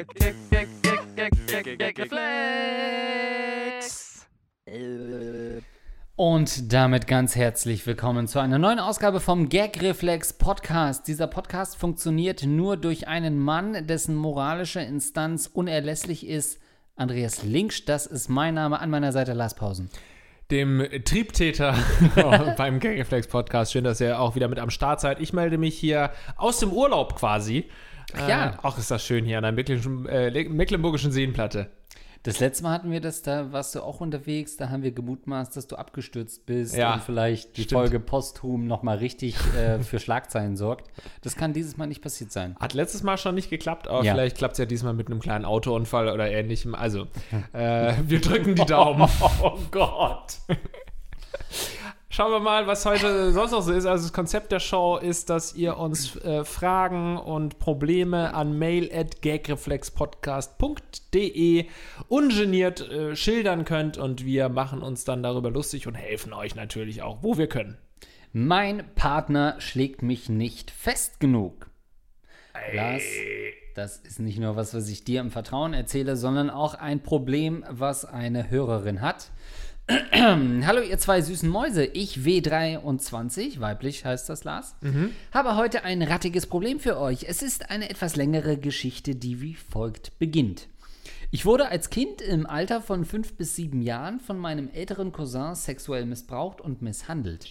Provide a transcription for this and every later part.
Gagreflex. Und damit ganz herzlich willkommen zu einer neuen Ausgabe vom Gagreflex Podcast. Dieser Podcast funktioniert nur durch einen Mann, dessen moralische Instanz unerlässlich ist. Andreas Linksch, das ist mein Name. An meiner Seite Lars Pausen. Dem Triebtäter beim Gagreflex Podcast. Schön, dass ihr auch wieder mit am Start seid. Ich melde mich hier aus dem Urlaub quasi. Ach ja. Äh, ist das schön hier an der Mecklenburgischen, äh, Mecklenburgischen Seenplatte. Das letzte Mal hatten wir das, da warst du auch unterwegs, da haben wir gemutmaßt, dass du abgestürzt bist Ja, und vielleicht die stimmt. Folge posthum nochmal richtig äh, für Schlagzeilen sorgt. Das kann dieses Mal nicht passiert sein. Hat letztes Mal schon nicht geklappt, aber Ja. vielleicht klappt es ja diesmal mit einem kleinen Autounfall oder ähnlichem. Also, äh, wir drücken die Daumen. Oh Gott. Schauen wir mal, was heute sonst noch so ist. Also das Konzept der Show ist, dass ihr uns äh, Fragen und Probleme an mail@gagreflexpodcast.de ungeniert äh, schildern könnt und wir machen uns dann darüber lustig und helfen euch natürlich auch, wo wir können. Mein Partner schlägt mich nicht fest genug. Lars, das ist nicht nur was, was ich dir im Vertrauen erzähle, sondern auch ein Problem, was eine Hörerin hat. Hallo, ihr zwei süßen Mäuse. Ich W23, weiblich heißt das, Lars, habe heute ein rattiges Problem für euch. Es ist eine etwas längere Geschichte, die wie folgt beginnt. Ich wurde als Kind im Alter von fünf bis sieben Jahren von meinem älteren Cousin sexuell missbraucht und misshandelt.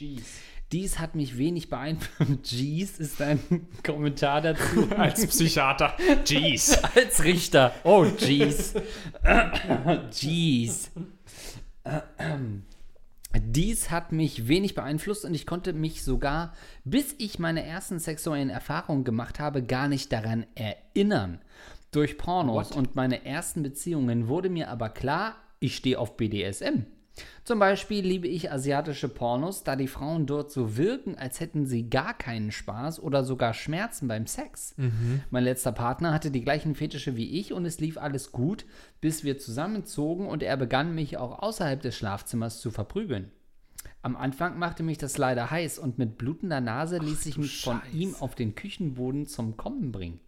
Dies hat mich wenig beeinflusst. Jeez ist ein Kommentar dazu. Als Psychiater. Jeez. Als Richter. Oh, jeez. jeez. Dies hat mich wenig beeinflusst und ich konnte mich sogar, bis ich meine ersten sexuellen Erfahrungen gemacht habe, gar nicht daran erinnern. Durch Pornos What? und meine ersten Beziehungen wurde mir aber klar, ich stehe auf BDSM. Zum Beispiel liebe ich asiatische Pornos, da die Frauen dort so wirken, als hätten sie gar keinen Spaß oder sogar Schmerzen beim Sex. Mein letzter Partner hatte die gleichen Fetische wie ich und es lief alles gut, bis wir zusammenzogen und er begann mich auch außerhalb des Schlafzimmers zu verprügeln. Am Anfang machte mich das leider heiß und mit blutender Nase ließ ich mich von ihm auf den Küchenboden zum Kommen bringen.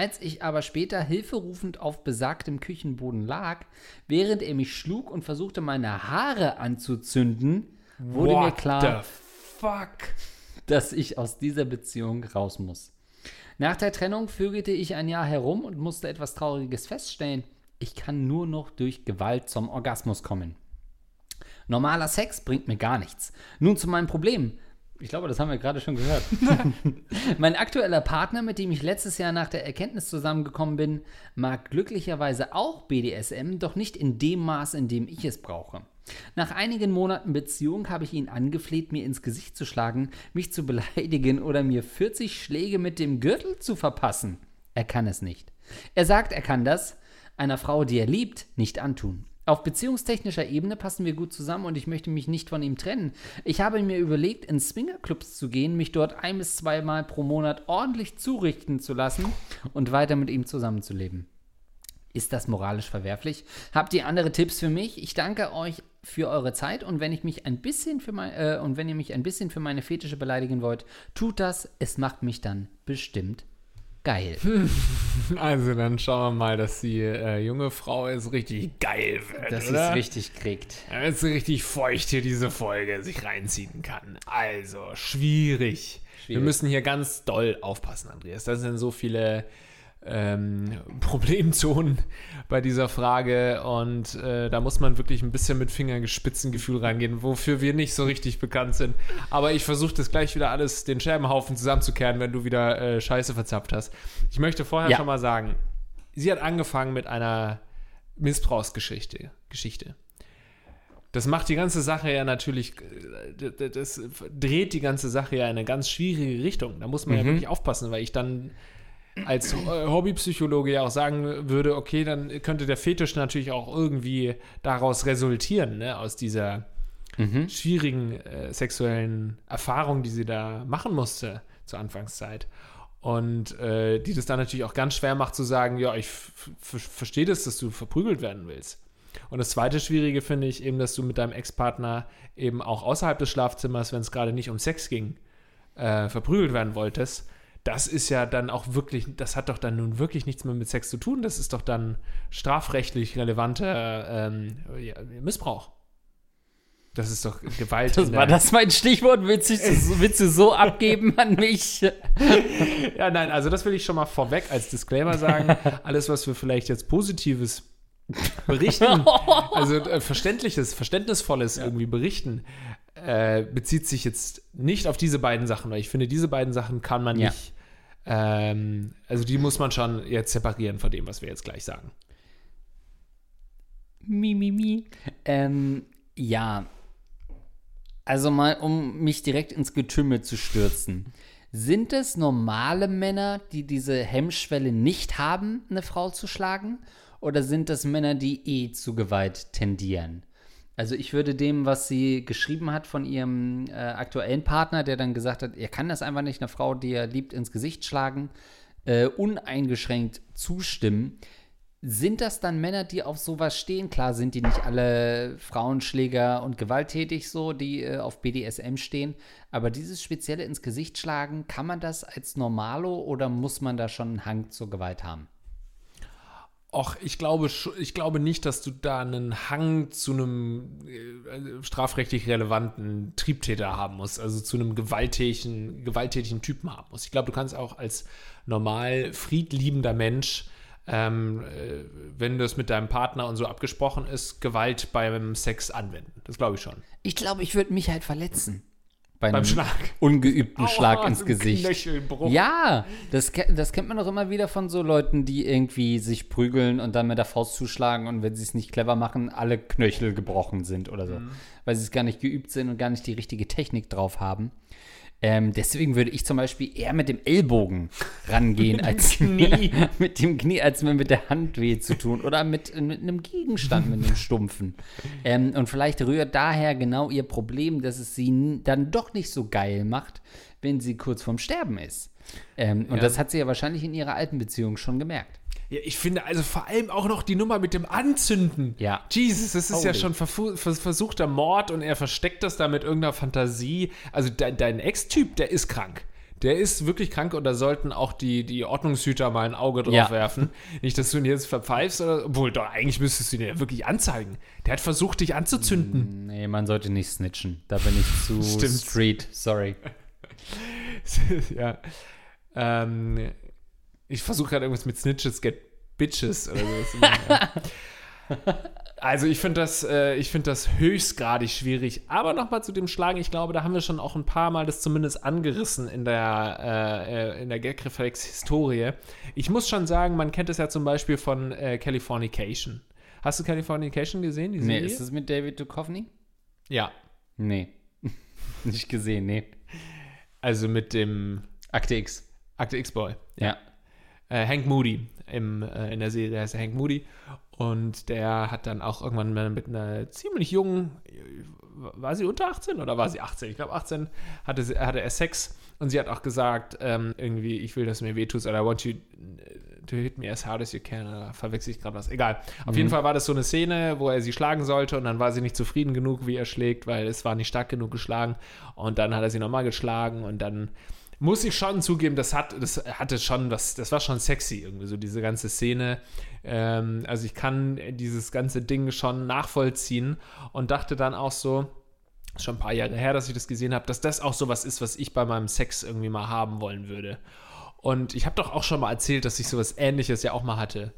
Als ich aber später hilferufend auf besagtem Küchenboden lag, während er mich schlug und versuchte, meine Haare anzuzünden, wurde mir What klar, the fuck? dass ich aus dieser Beziehung raus muss. Nach der Trennung vögelte ich ein Jahr herum und musste etwas Trauriges feststellen. Ich kann nur noch durch Gewalt zum Orgasmus kommen. Normaler Sex bringt mir gar nichts. Nun zu meinem Problem. Ich glaube, das haben wir gerade schon gehört. mein aktueller Partner, mit dem ich letztes Jahr nach der Erkenntnis zusammengekommen bin, mag glücklicherweise auch BDSM, doch nicht in dem Maß, in dem ich es brauche. Nach einigen Monaten Beziehung habe ich ihn angefleht, mir ins Gesicht zu schlagen, mich zu beleidigen oder mir 40 Schläge mit dem Gürtel zu verpassen. Er kann es nicht. Er sagt, er kann das einer Frau, die er liebt, nicht antun. Auf beziehungstechnischer Ebene passen wir gut zusammen und ich möchte mich nicht von ihm trennen. Ich habe mir überlegt, in Swingerclubs zu gehen, mich dort ein bis zweimal pro Monat ordentlich zurichten zu lassen und weiter mit ihm zusammenzuleben. Ist das moralisch verwerflich? Habt ihr andere Tipps für mich? Ich danke euch für eure Zeit und wenn ich mich ein bisschen für mein, äh, und wenn ihr mich ein bisschen für meine Fetische beleidigen wollt, tut das. Es macht mich dann bestimmt geil. Also dann schauen wir mal, dass die äh, junge Frau es richtig geil wird, Dass oder? es richtig kriegt. Damit sie richtig feucht hier diese Folge sich reinziehen kann. Also, schwierig. Wir Schwierig. müssen hier ganz doll aufpassen, Andreas. Da sind so viele ähm, Problemzonen bei dieser Frage und äh, da muss man wirklich ein bisschen mit Fingerspitzengefühl reingehen, wofür wir nicht so richtig bekannt sind. Aber ich versuche das gleich wieder alles, den Scherbenhaufen zusammenzukehren, wenn du wieder äh, Scheiße verzapft hast. Ich möchte vorher Ja. schon mal sagen, sie hat angefangen mit einer Missbrauchsgeschichte. Geschichte. Das macht die ganze Sache ja natürlich, äh, das dreht die ganze Sache ja in eine ganz schwierige Richtung. Da muss man ja wirklich aufpassen, weil ich dann als äh, Hobbypsychologe ja auch sagen würde, okay, dann könnte der Fetisch natürlich auch irgendwie daraus resultieren, ne, aus dieser schwierigen äh, sexuellen Erfahrung, die sie da machen musste zur Anfangszeit. Und äh, die das dann natürlich auch ganz schwer macht zu sagen, ja, ich verstehe das, dass du verprügelt werden willst. Und das zweite Schwierige finde ich eben, dass du mit deinem Ex-Partner eben auch außerhalb des Schlafzimmers, wenn es gerade nicht um Sex ging, äh, verprügelt werden wolltest. Das ist ja dann auch wirklich, das hat doch dann nun wirklich nichts mehr mit Sex zu tun. Das ist doch dann strafrechtlich relevanter ähm, ja, Missbrauch. Das ist doch Gewalt. Das war das mein Stichwort. Willst du, willst du so abgeben an mich? ja, nein, also das will ich schon mal vorweg als Disclaimer sagen. Alles, was wir vielleicht jetzt Positives berichten, also äh, verständliches, verständnisvolles ja. irgendwie berichten, äh, bezieht sich jetzt nicht auf diese beiden Sachen, weil ich finde, diese beiden Sachen kann man ja. nicht, ähm, also die muss man schon jetzt separieren von dem, was wir jetzt gleich sagen. Mi, mi, mi. Ähm, ja, also mal, um mich direkt ins Getümmel zu stürzen. Sind es normale Männer, die diese Hemmschwelle nicht haben, eine Frau zu schlagen? Oder sind das Männer, die eh zu Gewalt tendieren? Also ich würde dem, was sie geschrieben hat von ihrem äh, aktuellen Partner, der dann gesagt hat, er kann das einfach nicht, eine Frau, die er liebt, ins Gesicht schlagen, äh, uneingeschränkt zustimmen. Sind das dann Männer, die auf sowas stehen? Klar sind die nicht alle Frauenschläger und gewalttätig so, die äh, auf BDSM stehen. Aber dieses spezielle ins Gesicht schlagen, kann man das als Normalo oder muss man da schon einen Hang zur Gewalt haben? Och, ich glaube, ich glaube nicht, dass du da einen Hang zu einem äh, strafrechtlich relevanten Triebtäter haben musst, also zu einem gewalttätigen, gewalttätigen Typen haben musst. Ich glaube, du kannst auch als normal friedliebender Mensch ähm, äh, wenn das mit deinem Partner und so abgesprochen ist, Gewalt beim Sex anwenden. Das glaube ich schon. Ich glaube, ich würde mich halt verletzen. Bei Beim Schlag. ungeübten Aua, Schlag ins Gesicht. Ja, das, das kennt man doch immer wieder von so Leuten, die irgendwie sich prügeln und dann mit der Faust zuschlagen und wenn sie es nicht clever machen, alle Knöchel gebrochen sind oder so. Mhm. Weil sie es gar nicht geübt sind und gar nicht die richtige Technik drauf haben. Ähm, deswegen würde ich zum Beispiel eher mit dem Ellbogen rangehen, als Knie. mit dem Knie, als mir mit der Hand weh zu tun. Oder mit, mit einem Gegenstand, mit einem Stumpfen. Ähm, und vielleicht rührt daher genau ihr Problem, dass es sie dann doch nicht so geil macht, wenn sie kurz vorm Sterben ist. Ähm, und ja. das hat sie ja wahrscheinlich in ihrer alten Beziehung schon gemerkt. Ja, ich finde also vor allem auch noch die Nummer mit dem Anzünden. Ja. Jesus, das ist Holy. ja schon versuchter Mord und er versteckt das da mit irgendeiner Fantasie. Also de dein Ex-Typ, der ist krank. Der ist wirklich krank und da sollten auch die, die Ordnungshüter mal ein Auge drauf ja. werfen. Nicht, dass du ihn jetzt verpfeifst oder. Obwohl, doch, eigentlich müsstest du ihn ja wirklich anzeigen. Der hat versucht, dich anzuzünden. Nee, man sollte nicht snitchen. Da bin ich zu Stimmt. street. Sorry. ja. Ähm, ich versuche gerade irgendwas mit Snitches get Bitches oder so. also ich finde das, äh, find das höchstgradig schwierig. Aber nochmal zu dem Schlagen, ich glaube, da haben wir schon auch ein paar Mal das zumindest angerissen in der, äh, in der Gag-Reflex-Historie. Ich muss schon sagen, man kennt es ja zum Beispiel von äh, Californication. Hast du Californication gesehen? Die nee, Serie? ist das mit David Duchovny? Ja. Nee. Nicht gesehen, nee. Also mit dem Akte X. Akte X-Boy. Ja. ja äh, Hank Moody im, äh, in der Serie, der heißt Hank Moody. Und der hat dann auch irgendwann mit einer ziemlich jungen, war sie unter 18 oder war sie 18? Ich glaube 18 hatte, sie, hatte er Sex und sie hat auch gesagt, ähm, irgendwie, ich will, dass du mir wehtust oder I want you to hit me as hard as you can. Oder verwechsel ich gerade was. Egal. Auf mhm. jeden Fall war das so eine Szene, wo er sie schlagen sollte und dann war sie nicht zufrieden genug, wie er schlägt, weil es war nicht stark genug geschlagen. Und dann hat er sie nochmal geschlagen und dann muss ich schon zugeben, das hat, das hatte schon was, das war schon sexy irgendwie, so diese ganze Szene. Ähm, also ich kann dieses ganze Ding schon nachvollziehen und dachte dann auch so, schon ein paar Jahre her, dass ich das gesehen habe, dass das auch so was ist, was ich bei meinem Sex irgendwie mal haben wollen würde. Und ich habe doch auch schon mal erzählt, dass ich sowas ähnliches ja auch mal hatte.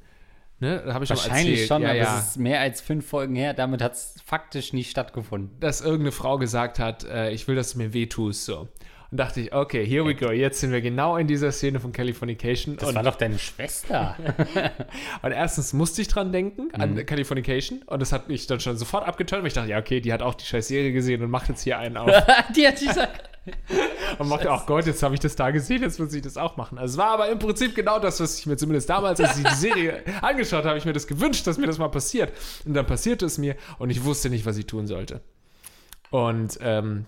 Ne? Da ich Wahrscheinlich schon, ja, aber ja. es ist mehr als fünf Folgen her. Damit hat es faktisch nicht stattgefunden. Dass irgendeine Frau gesagt hat, äh, ich will, dass du mir wehtust. So. Und dachte ich, okay, here we go. Jetzt sind wir genau in dieser Szene von Californication. Das und war doch deine Schwester. und erstens musste ich dran denken, an mhm. Californication. Und das hat mich dann schon sofort abgetönt, weil ich dachte, ja, okay, die hat auch die scheiß Serie gesehen und macht jetzt hier einen auf. die hat dieser. und macht, ach Gott, jetzt habe ich das da gesehen, jetzt muss ich das auch machen. Also es war aber im Prinzip genau das, was ich mir zumindest damals, als ich die Serie angeschaut habe, ich mir das gewünscht, dass mir das mal passiert. Und dann passierte es mir und ich wusste nicht, was ich tun sollte. Und ähm,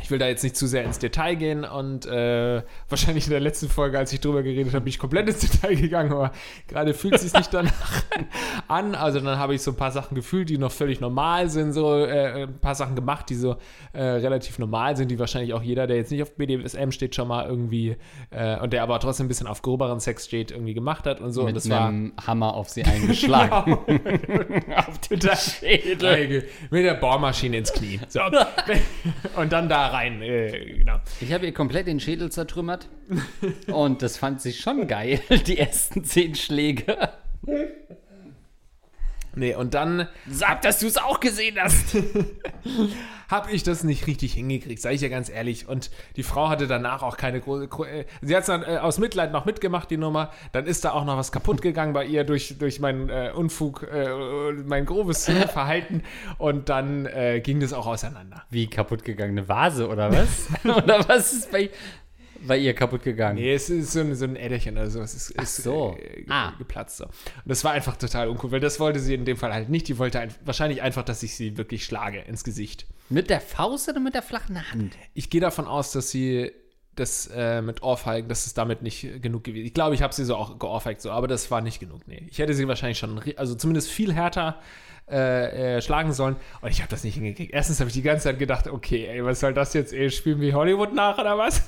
ich will da jetzt nicht zu sehr ins Detail gehen und äh, wahrscheinlich in der letzten Folge, als ich drüber geredet habe, bin ich komplett ins Detail gegangen, aber gerade fühlt es sich nicht danach an. Also dann habe ich so ein paar Sachen gefühlt, die noch völlig normal sind, so äh, ein paar Sachen gemacht, die so äh, relativ normal sind, die wahrscheinlich auch jeder, der jetzt nicht auf BDSM steht, schon mal irgendwie äh, und der aber trotzdem ein bisschen auf groberen Sex steht, irgendwie gemacht hat und so. Mit und das war einem Hammer auf sie eingeschlagen. auf den Schädel. Mit der Bohrmaschine ins Knie. So. Und dann da rein. Äh, genau. Ich habe ihr komplett den Schädel zertrümmert. Und das fand sie schon geil, die ersten zehn Schläge. Nee, und dann Sag, dass du es auch gesehen hast. habe ich das nicht richtig hingekriegt, sage ich ja ganz ehrlich. Und die Frau hatte danach auch keine große. gro- äh, Sie hat es dann äh, aus Mitleid noch mitgemacht, die Nummer. Dann ist da auch noch was kaputt gegangen bei ihr durch, durch meinen äh, Unfug, äh, mein grobes Verhalten. Und dann äh, ging das auch auseinander. Wie kaputt gegangene Vase oder was? oder was ist bei, bei ihr kaputt gegangen? Nee, es ist so ein, so ein Äderchen oder so. Es ist, ist so. äh, ge- Ah. geplatzt. So. Und das war einfach total uncool, weil das wollte sie in dem Fall halt nicht. Die wollte ein, wahrscheinlich einfach, dass ich sie wirklich schlage ins Gesicht. Mit der Faust oder mit der flachen Hand? Ich gehe davon aus, dass sie das äh, mit Ohrfeigen, dass es damit nicht genug gewesen Ich glaube, ich habe sie so auch geohrfeigt, so, aber das war nicht genug. Nee. Ich hätte sie wahrscheinlich schon, also zumindest viel härter äh, äh, schlagen sollen und ich habe das nicht hingekriegt. Erstens habe ich die ganze Zeit gedacht, okay, ey, was soll das jetzt? Ey, spielen wir Hollywood nach oder was?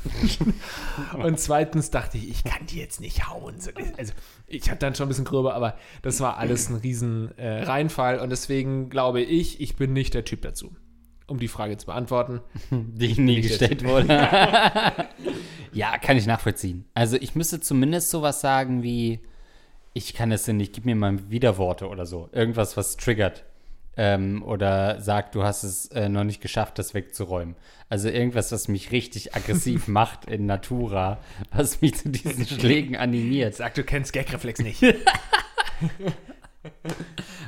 und zweitens dachte ich, ich kann die jetzt nicht hauen. So, Also, ich habe dann schon ein bisschen gröber, aber das war alles ein riesen äh, Reinfall und deswegen glaube ich, ich bin nicht der Typ dazu. Um die Frage zu beantworten. Die nie Nicht gestellt wurde. ja, kann ich nachvollziehen. Also ich müsste zumindest sowas sagen wie, ich kann es denn nicht, gib mir mal Widerworte oder so. Irgendwas, was triggert. Ähm, oder sagt, du hast es äh, noch nicht geschafft, das wegzuräumen. Also irgendwas, was mich richtig aggressiv macht in Natura, was mich zu diesen Schlägen animiert. Sag, du kennst Gagreflex nicht.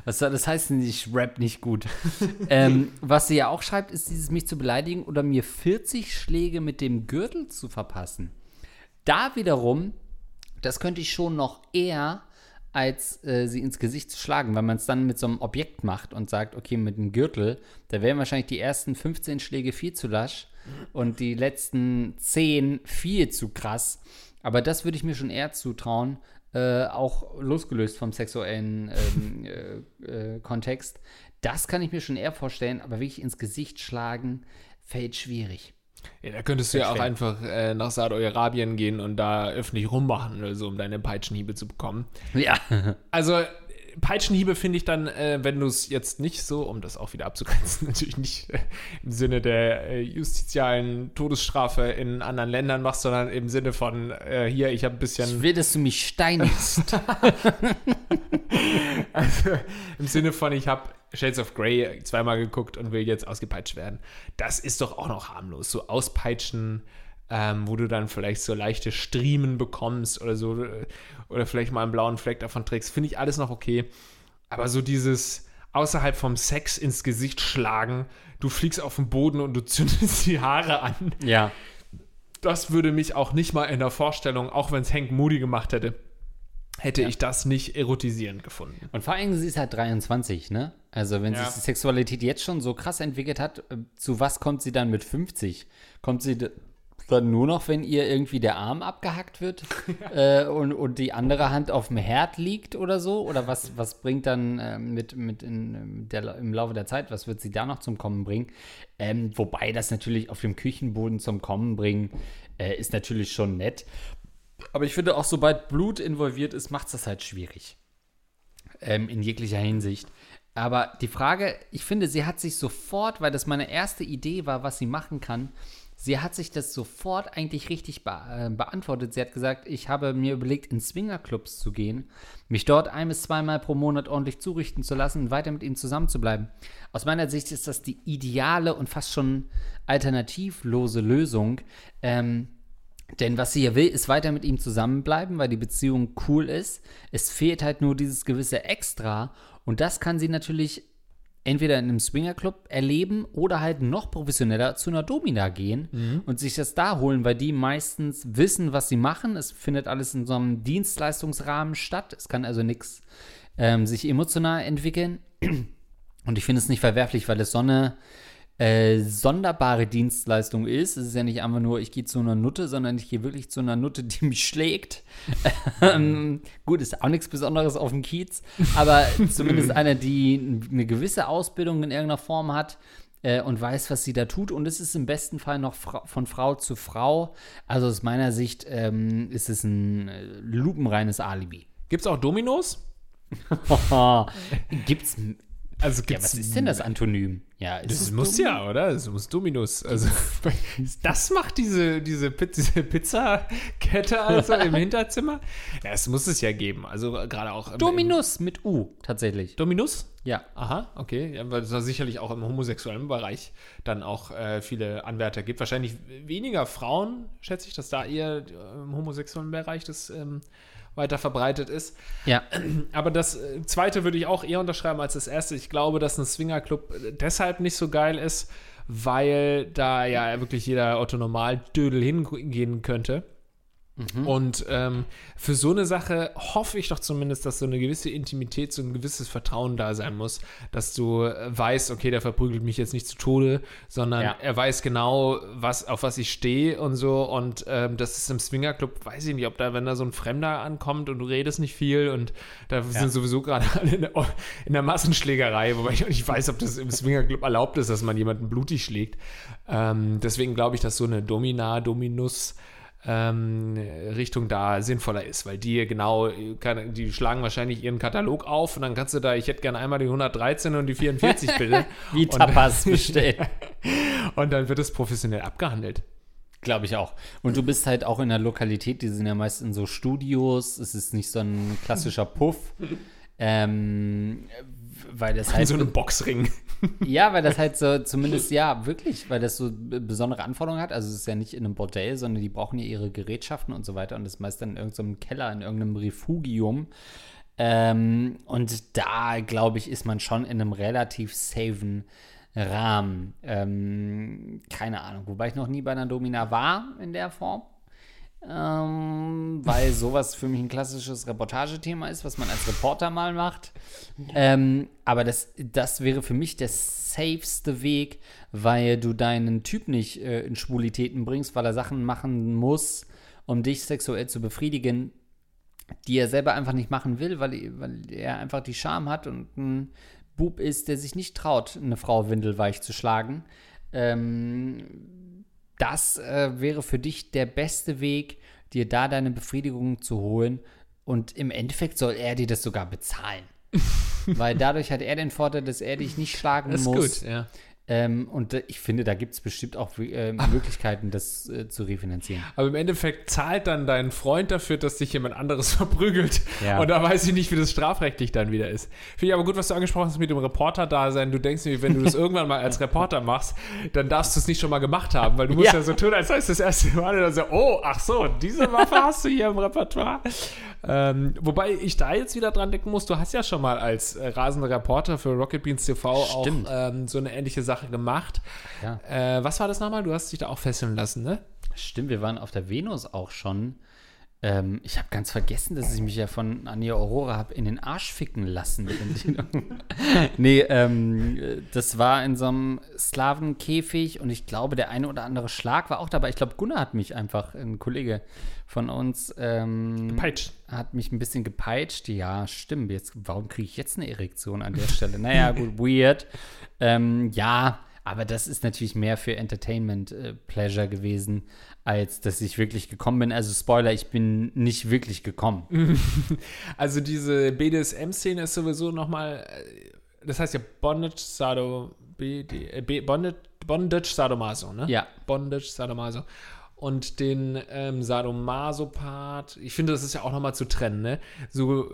Was soll das heißen, ich rap nicht gut? ähm, was sie ja auch schreibt, ist dieses mich zu beleidigen oder mir 40 Schläge mit dem Gürtel zu verpassen. Da wiederum, das könnte ich schon noch eher als äh, sie ins Gesicht zu schlagen, weil man es dann mit so einem Objekt macht und sagt, okay, mit dem Gürtel, da wären wahrscheinlich die ersten 15 Schläge viel zu lasch und die letzten 10 viel zu krass. Aber das würde ich mir schon eher zutrauen, äh, auch losgelöst vom sexuellen ähm, äh, äh, Kontext. Das kann ich mir schon eher vorstellen, aber wirklich ins Gesicht schlagen, fällt schwierig. Ja, da könntest du ja auch einfach äh, nach Saudi-Arabien gehen und da öffentlich rummachen oder so, um deine Peitschenhiebe zu bekommen. Ja. Also, Peitschenhiebe finde ich dann, äh, wenn du es jetzt nicht so, um das auch wieder abzugrenzen, natürlich nicht äh, im Sinne der äh, justizialen Todesstrafe in anderen Ländern machst, sondern im Sinne von, äh, hier, ich habe ein bisschen. Ich will, dass du mich steinigst. Also im Sinne von, ich habe Shades of Grey zweimal geguckt und will jetzt ausgepeitscht werden. Das ist doch auch noch harmlos. So auspeitschen, ähm, wo du dann vielleicht so leichte Striemen bekommst oder so, äh, oder vielleicht mal einen blauen Fleck davon trägst, finde ich alles noch okay. Aber so dieses außerhalb vom Sex ins Gesicht schlagen, du fliegst auf den Boden und du zündest die Haare an. ja. Das würde mich auch nicht mal in der Vorstellung, auch wenn es Hank Moody gemacht hätte, hätte Ja. ich das nicht erotisierend gefunden. Und vor allem, sie ist halt 23, ne? Also, wenn Ja. sich die Sexualität jetzt schon so krass entwickelt hat, äh, zu was kommt sie dann mit 50? Kommt sie dann nur noch, wenn ihr irgendwie der Arm abgehackt wird äh, und, und die andere Hand auf dem Herd liegt oder so? Oder was, was bringt dann äh, mit, mit in, mit der, im Laufe der Zeit, was wird sie da noch zum Kommen bringen? Ähm, wobei das natürlich auf dem Küchenboden zum Kommen bringen, äh, ist natürlich schon nett. Aber ich finde auch, sobald Blut involviert ist, macht es das halt schwierig ähm, in jeglicher Hinsicht. Aber die Frage, ich finde, sie hat sich sofort, weil das meine erste Idee war, was sie machen kann, sie hat sich das sofort eigentlich richtig be äh, beantwortet. Sie hat gesagt, ich habe mir überlegt, in Swingerclubs zu gehen, mich dort ein bis zweimal pro Monat ordentlich zurichten zu lassen und weiter mit ihnen zusammenzubleiben. Aus meiner Sicht ist das die ideale und fast schon alternativlose Lösung. Ähm, denn was sie ja will, ist weiter mit ihm zusammenbleiben, weil die Beziehung cool ist. Es fehlt halt nur dieses gewisse Extra. Und das kann sie natürlich entweder in einem Swingerclub erleben oder halt noch professioneller zu einer Domina gehen und sich das da holen, weil die meistens wissen, was sie machen. Es findet alles in so einem Dienstleistungsrahmen statt. Es kann also nichts ähm, sich emotional entwickeln. Und ich finde es nicht verwerflich, weil es so eine äh, sonderbare Dienstleistung ist. Es ist ja nicht einfach nur, ich gehe zu einer Nutte, sondern ich gehe wirklich zu einer Nutte, die mich schlägt. ähm, gut, ist auch nichts Besonderes auf dem Kiez, aber zumindest einer, die eine gewisse Ausbildung in irgendeiner Form hat äh, und weiß, was sie da tut. Und es ist im besten Fall noch fra von Frau zu Frau. Also aus meiner Sicht ähm, ist es ein äh, lupenreines Alibi. Gibt es auch Dominos? Gibt's. Also Ja, was ist denn das Antonym? Ja, Das muss Dom- ja, oder? Das muss Dominus. Also, das macht diese, diese, diese Pizzakette also im Hinterzimmer. Ja, es muss es ja geben. Also gerade auch. im- Dominus mit U, tatsächlich. Im Dominus? Ja. Aha, okay. Ja, weil es da sicherlich auch im homosexuellen Bereich dann auch äh, viele Anwärter gibt. Wahrscheinlich weniger Frauen, schätze ich, dass da eher äh, im homosexuellen Bereich das ähm, weiter verbreitet ist. Ja. Aber das äh, zweite würde ich auch eher unterschreiben als das erste. Ich glaube, dass ein Swingerclub äh, deshalb nicht so geil ist, weil da ja wirklich jeder Otto Normal-Dödel hingehen könnte. Und ähm, für so eine Sache hoffe ich doch zumindest, dass so eine gewisse Intimität, so ein gewisses Vertrauen da sein muss, dass du äh, weißt, okay, der verprügelt mich jetzt nicht zu Tode, sondern Ja. er weiß genau, was, auf was ich stehe und so. Und ähm, das ist im Swingerclub, weiß ich nicht, ob da, wenn da so ein Fremder ankommt und du redest nicht viel und da sind sowieso gerade alle in der, in der Massenschlägerei, wobei ich auch nicht weiß, ob das im Swingerclub erlaubt ist, dass man jemanden blutig schlägt. Ähm, deswegen glaube ich, dass so eine Domina, Dominus, ähm, Richtung da sinnvoller ist, weil die genau, kann, die schlagen wahrscheinlich ihren Katalog auf und dann kannst du da, ich hätte gerne einmal die 113 und die 44 bitte. Wie Tapas bestellt. Und dann wird es professionell abgehandelt. Glaube ich auch. Und du bist halt auch in der Lokalität, die sind ja meist in so Studios, es ist nicht so ein klassischer Puff. Ähm, weil das In halt so einem Boxring. Ja, weil das halt so, zumindest, ja, wirklich, weil das so besondere Anforderungen hat. Also es ist ja nicht in einem Bordell, sondern die brauchen ja ihre Gerätschaften und so weiter und das meist dann in irgendeinem Keller, in irgendeinem Refugium. Ähm, und da, glaube ich, ist man schon in einem relativ safen Rahmen. Ähm, keine Ahnung, wobei ich noch nie bei einer Domina war in der Form. Ähm, weil sowas für mich ein klassisches Reportagethema ist, was man als Reporter mal macht. Ähm, aber das, das wäre für mich der safeste Weg, weil du deinen Typ nicht äh, in Schwulitäten bringst, weil er Sachen machen muss, um dich sexuell zu befriedigen, die er selber einfach nicht machen will, weil, weil er einfach die Scham hat und ein Bub ist, der sich nicht traut, eine Frau windelweich zu schlagen. Ähm, das äh, wäre für dich der beste Weg, dir da deine Befriedigung zu holen. Und im Endeffekt soll er dir das sogar bezahlen. Weil dadurch hat er den Vorteil, dass er dich nicht schlagen muss. gut, ja. Ähm, und äh, ich finde, da gibt es bestimmt auch äh, Möglichkeiten, das äh, zu refinanzieren. Aber im Endeffekt zahlt dann dein Freund dafür, dass dich jemand anderes verprügelt. Ja. Und da weiß ich nicht, wie das strafrechtlich dann wieder ist. Finde ich aber gut, was du angesprochen hast mit dem Reporter-Dasein. Du denkst mir, wenn du das irgendwann mal als Reporter machst, dann darfst du es nicht schon mal gemacht haben, weil du musst ja, Ja. so tun, als sei es das erste Mal. Und dann so, oh, ach so, diese Waffe hast du hier im Repertoire. Ähm, wobei ich da jetzt wieder dran denken muss, du hast ja schon mal als äh, rasender Reporter für Rocket Beans TV Stimmt. auch ähm, so eine ähnliche Sache gemacht. Ja. Äh, was war das nochmal? Du hast dich da auch fesseln lassen, ne? Stimmt, wir waren auf der Venus auch schon. Ähm, ich habe ganz vergessen, dass ich mich ja von Anja Aurora habe in den Arsch ficken lassen. Nee, ähm, äh, das war in so einem Slawenkäfig und ich glaube, der eine oder andere Schlag war auch dabei. Ich glaube, Gunnar hat mich einfach, ein Kollege von uns, ähm, Peitsch. hat mich ein bisschen gepeitscht. Ja, stimmt. Jetzt, warum kriege ich jetzt eine Erektion an der Stelle? Naja, gut, weird. Ähm, ja, aber das ist natürlich mehr für Entertainment-Pleasure gewesen, als dass ich wirklich gekommen bin. Also Spoiler, ich bin nicht wirklich gekommen. Also diese BDSM-Szene ist sowieso nochmal, das heißt ja Bondage, Sado, BD, äh, B- Bondage, Bondage, Sadomaso, ne? Ja. Bondage, Sadomaso. Und den ähm, Sadomaso-Part, ich finde, das ist ja auch nochmal zu trennen, ne? So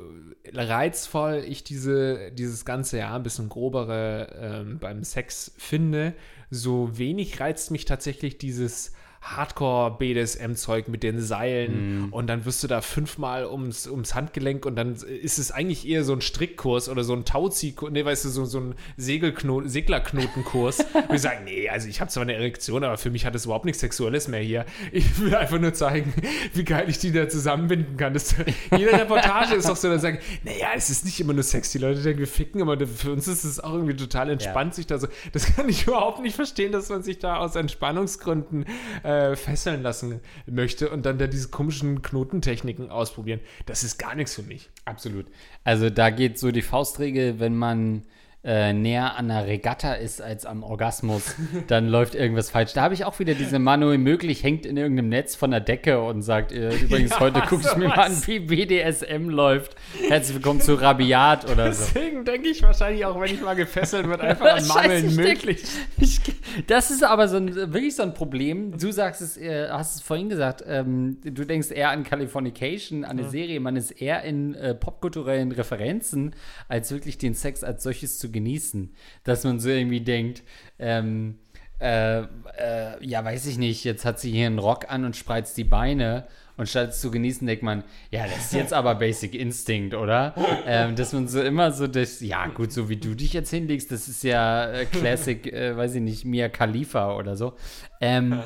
reizvoll ich diese, dieses ganze ja ein bisschen grobere ähm, beim Sex finde, so wenig reizt mich tatsächlich dieses Hardcore-BDSM-Zeug mit den Seilen und dann wirst du da fünfmal ums, ums Handgelenk und dann ist es eigentlich eher so ein Strickkurs oder so ein Tauzieh, nee, weißt du, so, so ein Segelkno Seglerknotenkurs. wo ich sage, nee, also ich habe zwar eine Erektion, aber für mich hat es überhaupt nichts Sexuelles mehr hier. Ich will einfach nur zeigen, wie geil ich die da zusammenbinden kann. Das, jede Reportage ist doch so, dass sagen, naja, es ist nicht immer nur Sex. Die Leute denken, wir ficken, aber für uns ist es auch irgendwie total entspannt, sich da so. Das kann ich überhaupt nicht verstehen, dass man sich da aus Entspannungsgründen äh, fesseln lassen möchte und dann da diese komischen Knotentechniken ausprobieren. Das ist gar nichts für mich. Absolut. Also da geht so die Faustregel, wenn man äh, näher an einer Regatta ist als am Orgasmus, dann läuft irgendwas falsch. Da habe ich auch wieder diese Manuel möglich, hängt in irgendeinem Netz von der Decke und sagt, äh, übrigens, Ja, heute gucke ich mir mal an, wie BDSM läuft. Herzlich willkommen zu Rabiat oder so. Deswegen denke ich wahrscheinlich auch, wenn ich mal gefesselt wird, einfach an denk- möglich. Ich, das ist aber so ein, wirklich so ein Problem. Du sagst es, äh, hast es vorhin gesagt, ähm, du denkst eher an Californication, an eine Serie. Man ist eher in äh, popkulturellen Referenzen, als wirklich den Sex als solches zu genießen. Dass man so irgendwie denkt, ähm, äh, äh, ja, weiß ich nicht, jetzt hat sie hier einen Rock an und spreizt die Beine. Und statt es zu genießen, denkt man, ja, das ist jetzt aber Basic Instinct, oder? ähm, dass man so immer so das, ja, gut, so wie du dich jetzt hinlegst, das ist ja äh, Classic, äh, weiß ich nicht, Mia Khalifa oder so. Ähm,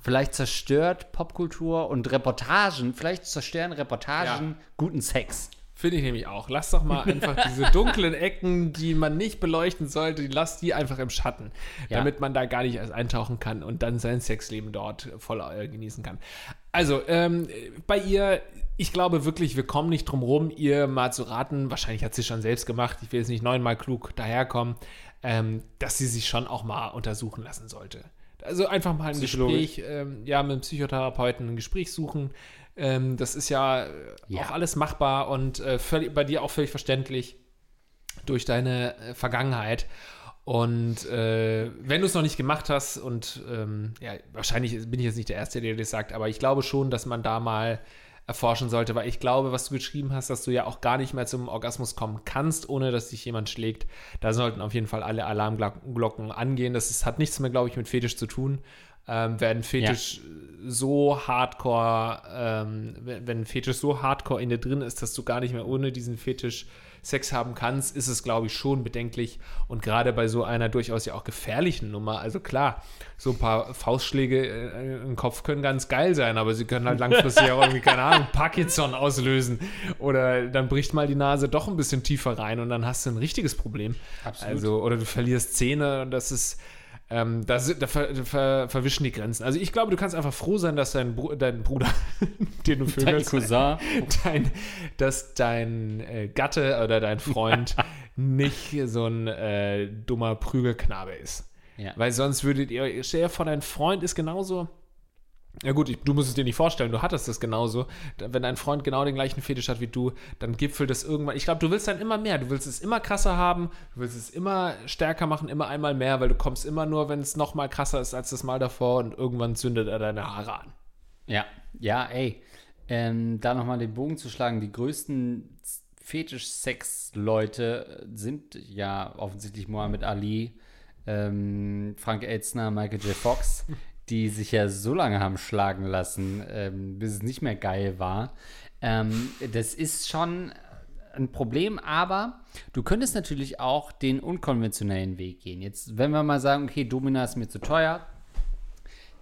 vielleicht zerstört Popkultur und Reportagen, vielleicht zerstören Reportagen Ja. guten Sex. Finde ich nämlich auch. Lass doch mal einfach diese dunklen Ecken, die man nicht beleuchten sollte, die- lass die einfach im Schatten, Ja. damit man da gar nicht erst eintauchen kann und dann sein Sexleben dort voll äh, genießen kann. Also, ähm, bei ihr, ich glaube wirklich, wir kommen nicht drum rum, ihr mal zu raten, wahrscheinlich hat sie schon selbst gemacht, ich will jetzt nicht neunmal klug daherkommen, ähm, dass sie sich schon auch mal untersuchen lassen sollte. Also einfach mal ein. Gespräch, ähm, ja, mit einem Psychotherapeuten ein Gespräch suchen. Ähm, das ist ja, äh, Ja. auch alles machbar und äh, völlig, bei dir auch völlig verständlich durch deine äh, Vergangenheit. Und äh, wenn du es noch nicht gemacht hast, und ähm, ja, wahrscheinlich bin ich jetzt nicht der Erste, der dir das sagt, aber ich glaube schon, dass man da mal erforschen sollte, weil ich glaube, was du geschrieben hast, dass du ja auch gar nicht mehr zum Orgasmus kommen kannst, ohne dass dich jemand schlägt. Da sollten auf jeden Fall alle Alarmglocken angehen. Das ist, hat nichts mehr, glaube ich, mit Fetisch zu tun. Ähm, wenn ein Fetisch so hardcore, ähm, wenn, Fetisch so hardcore in dir drin ist, dass du gar nicht mehr ohne diesen Fetisch Sex haben kannst, ist es, glaube ich, schon bedenklich. Und gerade bei so einer durchaus ja auch gefährlichen Nummer, also klar, so ein paar Faustschläge äh, im Kopf können ganz geil sein, aber sie können halt langfristig auch irgendwie, keine Ahnung, Parkinson auslösen. Oder dann bricht mal die Nase doch ein bisschen tiefer rein und dann hast du ein richtiges Problem. Absolut. Also, oder du verlierst Zähne und das ist. Ähm, da, da ver, ver, verwischen die Grenzen. Also ich glaube, du kannst einfach froh sein, dass dein, Bru dein Bruder, den du Dein vögelst, Cousin. dein, dass dein äh, Gatte oder dein Freund nicht so ein äh, dummer Prügelknabe ist. Ja. Weil sonst würdet ihr, stell dir vor, dein Freund ist genauso. Ja gut, ich, du musst es dir nicht vorstellen, du hattest das genauso. Wenn dein Freund genau den gleichen Fetisch hat wie du, dann gipfelt das irgendwann. Ich glaube, du willst dann immer mehr. Du willst es immer krasser haben, du willst es immer stärker machen, immer einmal mehr, weil du kommst immer nur, wenn es noch mal krasser ist als das Mal davor und irgendwann zündet er deine Haare an. Ja, ja, ey. Ähm, da nochmal den Bogen zu schlagen, die größten Fetisch-Sex-Leute sind ja offensichtlich Muhammad Ali, ähm, Frank Elzner, Michael J. Fox, die sich ja so lange haben schlagen lassen, ähm, bis es nicht mehr geil war. Ähm, das ist schon ein Problem, aber du könntest natürlich auch den unkonventionellen Weg gehen. Jetzt, wenn wir mal sagen, okay, Domina ist mir zu teuer,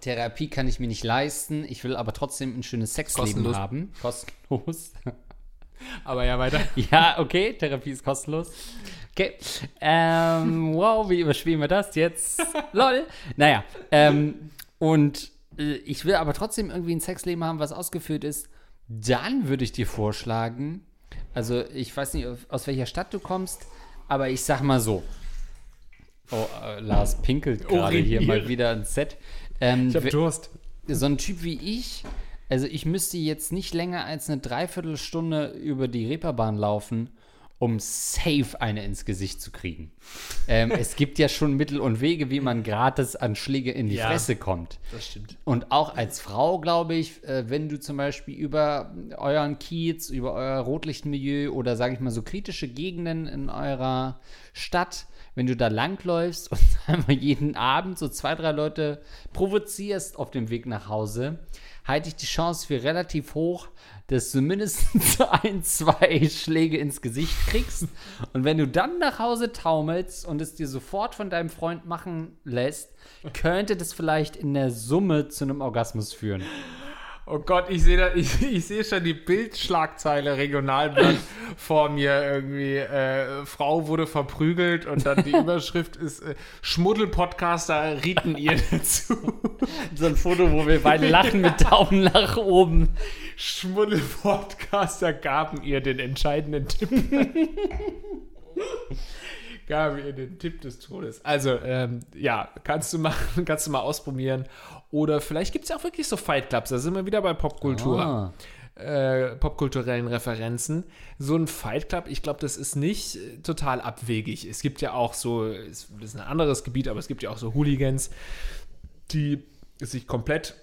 Therapie kann ich mir nicht leisten, ich will aber trotzdem ein schönes Sexleben Kostenlos. haben. Kostenlos. Aber ja, weiter. ja, okay, Therapie ist kostenlos. Okay. Ähm, wow, wie überspielen wir das jetzt? Lol. Naja, ähm, und äh, ich will aber trotzdem irgendwie ein Sexleben haben, was ausgeführt ist. Dann würde ich dir vorschlagen, also ich weiß nicht, aus welcher Stadt du kommst, aber ich sag mal so. Oh, äh, Lars pinkelt gerade hier mal wieder ins Set. Ähm, Ich hab Durst. so ein Typ wie ich, also ich müsste jetzt nicht länger als eine Dreiviertelstunde über die Reeperbahn laufen, um safe eine ins Gesicht zu kriegen. ähm, es gibt ja schon Mittel und Wege, wie man gratis an Schläge in die Ja. Fresse kommt. Das stimmt. Und auch als Frau, glaube ich, äh, wenn du zum Beispiel über euren Kiez, über euer Rotlichtmilieu oder sage ich mal so kritische Gegenden in eurer Stadt, wenn du da langläufst und einmal jeden Abend so zwei, drei Leute provozierst auf dem Weg nach Hause, halte ich die Chance für relativ hoch, dass du mindestens ein, zwei Schläge ins Gesicht kriegst. Und wenn du dann nach Hause taumelst und es dir sofort von deinem Freund machen lässt, könnte das vielleicht in der Summe zu einem Orgasmus führen. Oh Gott, ich sehe da, ich, ich sehe schon die Bildschlagzeile Regionalblatt vor mir irgendwie. Äh, Frau wurde verprügelt und dann die Überschrift ist äh, Schmuddelpodcaster rieten ihr dazu. So ein Foto, wo wir beide lachen mit Daumen nach oben. Schmuddelpodcaster gaben ihr den entscheidenden Tipp. gaben ihr den Tipp des Todes. Also, ähm, ja, kannst du machen, kannst du mal ausprobieren. Oder vielleicht gibt es ja auch wirklich so Fight Clubs. Da sind wir wieder bei Popkultur. Ah. Äh, popkulturellen Referenzen. So ein Fight Club, ich glaube, das ist nicht äh, total abwegig. Es gibt ja auch so, das ist ein anderes Gebiet, aber es gibt ja auch so Hooligans, die sich komplett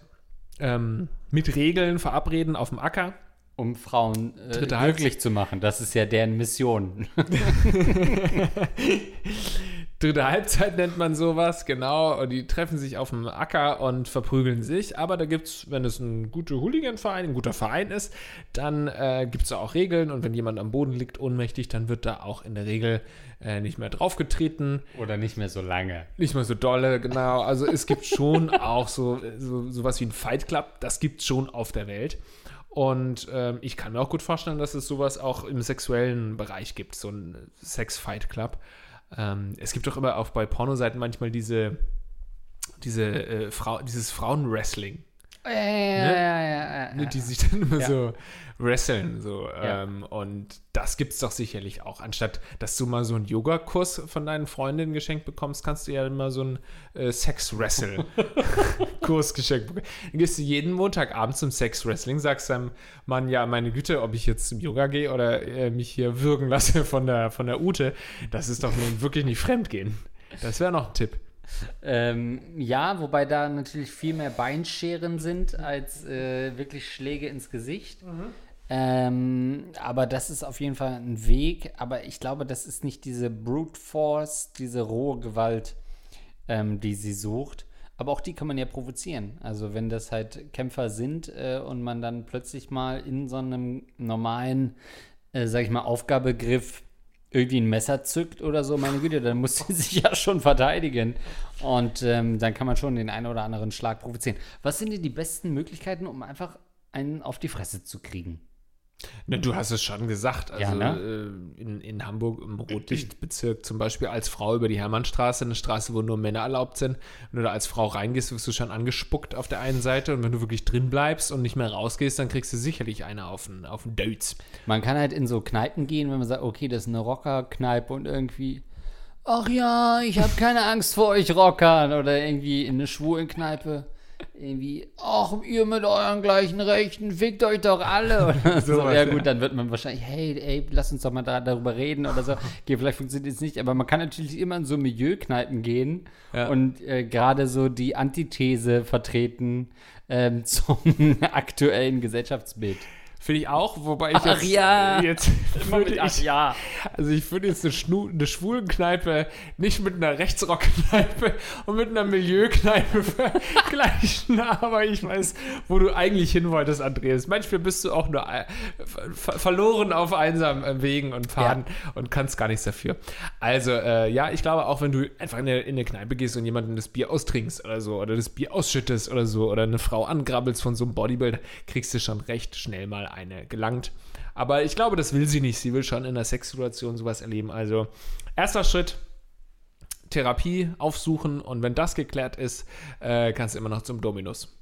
ähm, mit Regeln verabreden auf dem Acker. Um Frauen äh, glücklich zu machen. Das ist ja deren Mission. Dritte Halbzeit nennt man sowas, genau. Und die treffen sich auf dem Acker und verprügeln sich. Aber da gibt es, wenn es ein guter Hooligan-Verein, ein guter Verein ist, dann äh, gibt es da auch Regeln. Und wenn jemand am Boden liegt, ohnmächtig, dann wird da auch in der Regel äh, nicht mehr draufgetreten. Oder nicht mehr so lange. Nicht mehr so dolle, genau. Also es gibt schon auch so, so sowas wie ein Fight Club. Das gibt es schon auf der Welt. Und ähm, ich kann mir auch gut vorstellen, dass es sowas auch im sexuellen Bereich gibt, so ein Sex-Fight Club. Ähm, es gibt doch immer auch bei Pornoseiten manchmal diese, diese äh, Frau, dieses Frauenwrestling, Ja, ja, ja, ja, ne, die sich dann immer Ja. so wresteln. So, Ja. ähm, und das gibt es doch sicherlich auch. Anstatt dass du mal so einen Yogakurs von deinen Freundinnen geschenkt bekommst, kannst du ja immer so einen äh, Sex-Wrestle-Kurs geschenkt bekommen. Dann gehst du jeden Montagabend zum Sex-Wrestling, sagst deinem Mann, ja, meine Güte, ob ich jetzt zum Yoga gehe oder äh, mich hier würgen lasse von der, von der Ute, das ist doch nun wirklich nicht Fremdgehen. Das wäre noch ein Tipp. Ähm, ja, wobei da natürlich viel mehr Beinscheren sind als äh, wirklich Schläge ins Gesicht. Ähm, aber das ist auf jeden Fall ein Weg. Aber ich glaube, das ist nicht diese Brute Force, diese rohe Gewalt, ähm, die sie sucht. Aber auch die kann man ja provozieren. Also wenn das halt Kämpfer sind äh, und man dann plötzlich mal in so einem normalen, äh, sag ich mal, Aufgabegriff irgendwie ein Messer zückt oder so, meine Güte, dann muss sie sich ja schon verteidigen. Und ähm, dann kann man schon den einen oder anderen Schlag provozieren. Was sind denn die besten Möglichkeiten, um einfach einen auf die Fresse zu kriegen? Ne, du hast es schon gesagt. Also Ja, ne? äh, in, in Hamburg im Rotlichtbezirk zum Beispiel als Frau über die Hermannstraße, eine Straße, wo nur Männer erlaubt sind. Wenn du da als Frau reingehst, wirst du schon angespuckt auf der einen Seite und wenn du wirklich drin bleibst und nicht mehr rausgehst, dann kriegst du sicherlich eine auf den, auf den Dötz. Man kann halt in so Kneipen gehen, wenn man sagt, okay, das ist eine Rockerkneipe und irgendwie, ach ja, ich habe keine Angst vor euch Rockern oder irgendwie in eine schwulen Kneipe. Irgendwie, ach, ihr mit euren gleichen Rechten, fickt euch doch alle. Oder so. Ja, ja. gut, dann wird man wahrscheinlich, hey, ey, lass uns doch mal da, darüber reden oder so. Okay, vielleicht funktioniert es nicht, aber man kann natürlich immer in so Milieukneipen gehen Ja. und äh, gerade so die Antithese vertreten ähm, zum aktuellen Gesellschaftsbild. Finde ich auch, wobei ich Ach jetzt, ja. jetzt würde ich, ja. also ich würde jetzt eine, Schnu eine Schwulenkneipe nicht mit einer Rechtsrockkneipe und mit einer Milieukneipe vergleichen, aber ich weiß, wo du eigentlich hin wolltest, Andreas. Manchmal bist du auch nur äh, ver verloren auf einsamen Wegen und Pfaden und kannst gar nichts dafür. Also, äh, ja, ich glaube auch, wenn du einfach in eine, in eine Kneipe gehst und jemanden das Bier austrinkst oder so, oder das Bier ausschüttest oder so, oder eine Frau angrabbelst von so einem Bodybuilder, kriegst du schon recht schnell mal eine gelangt. Aber ich glaube, das will sie nicht. Sie will schon in einer Sexsituation sowas erleben. Also, erster Schritt, Therapie aufsuchen und wenn das geklärt ist, äh, kannst du immer noch zum Dominus.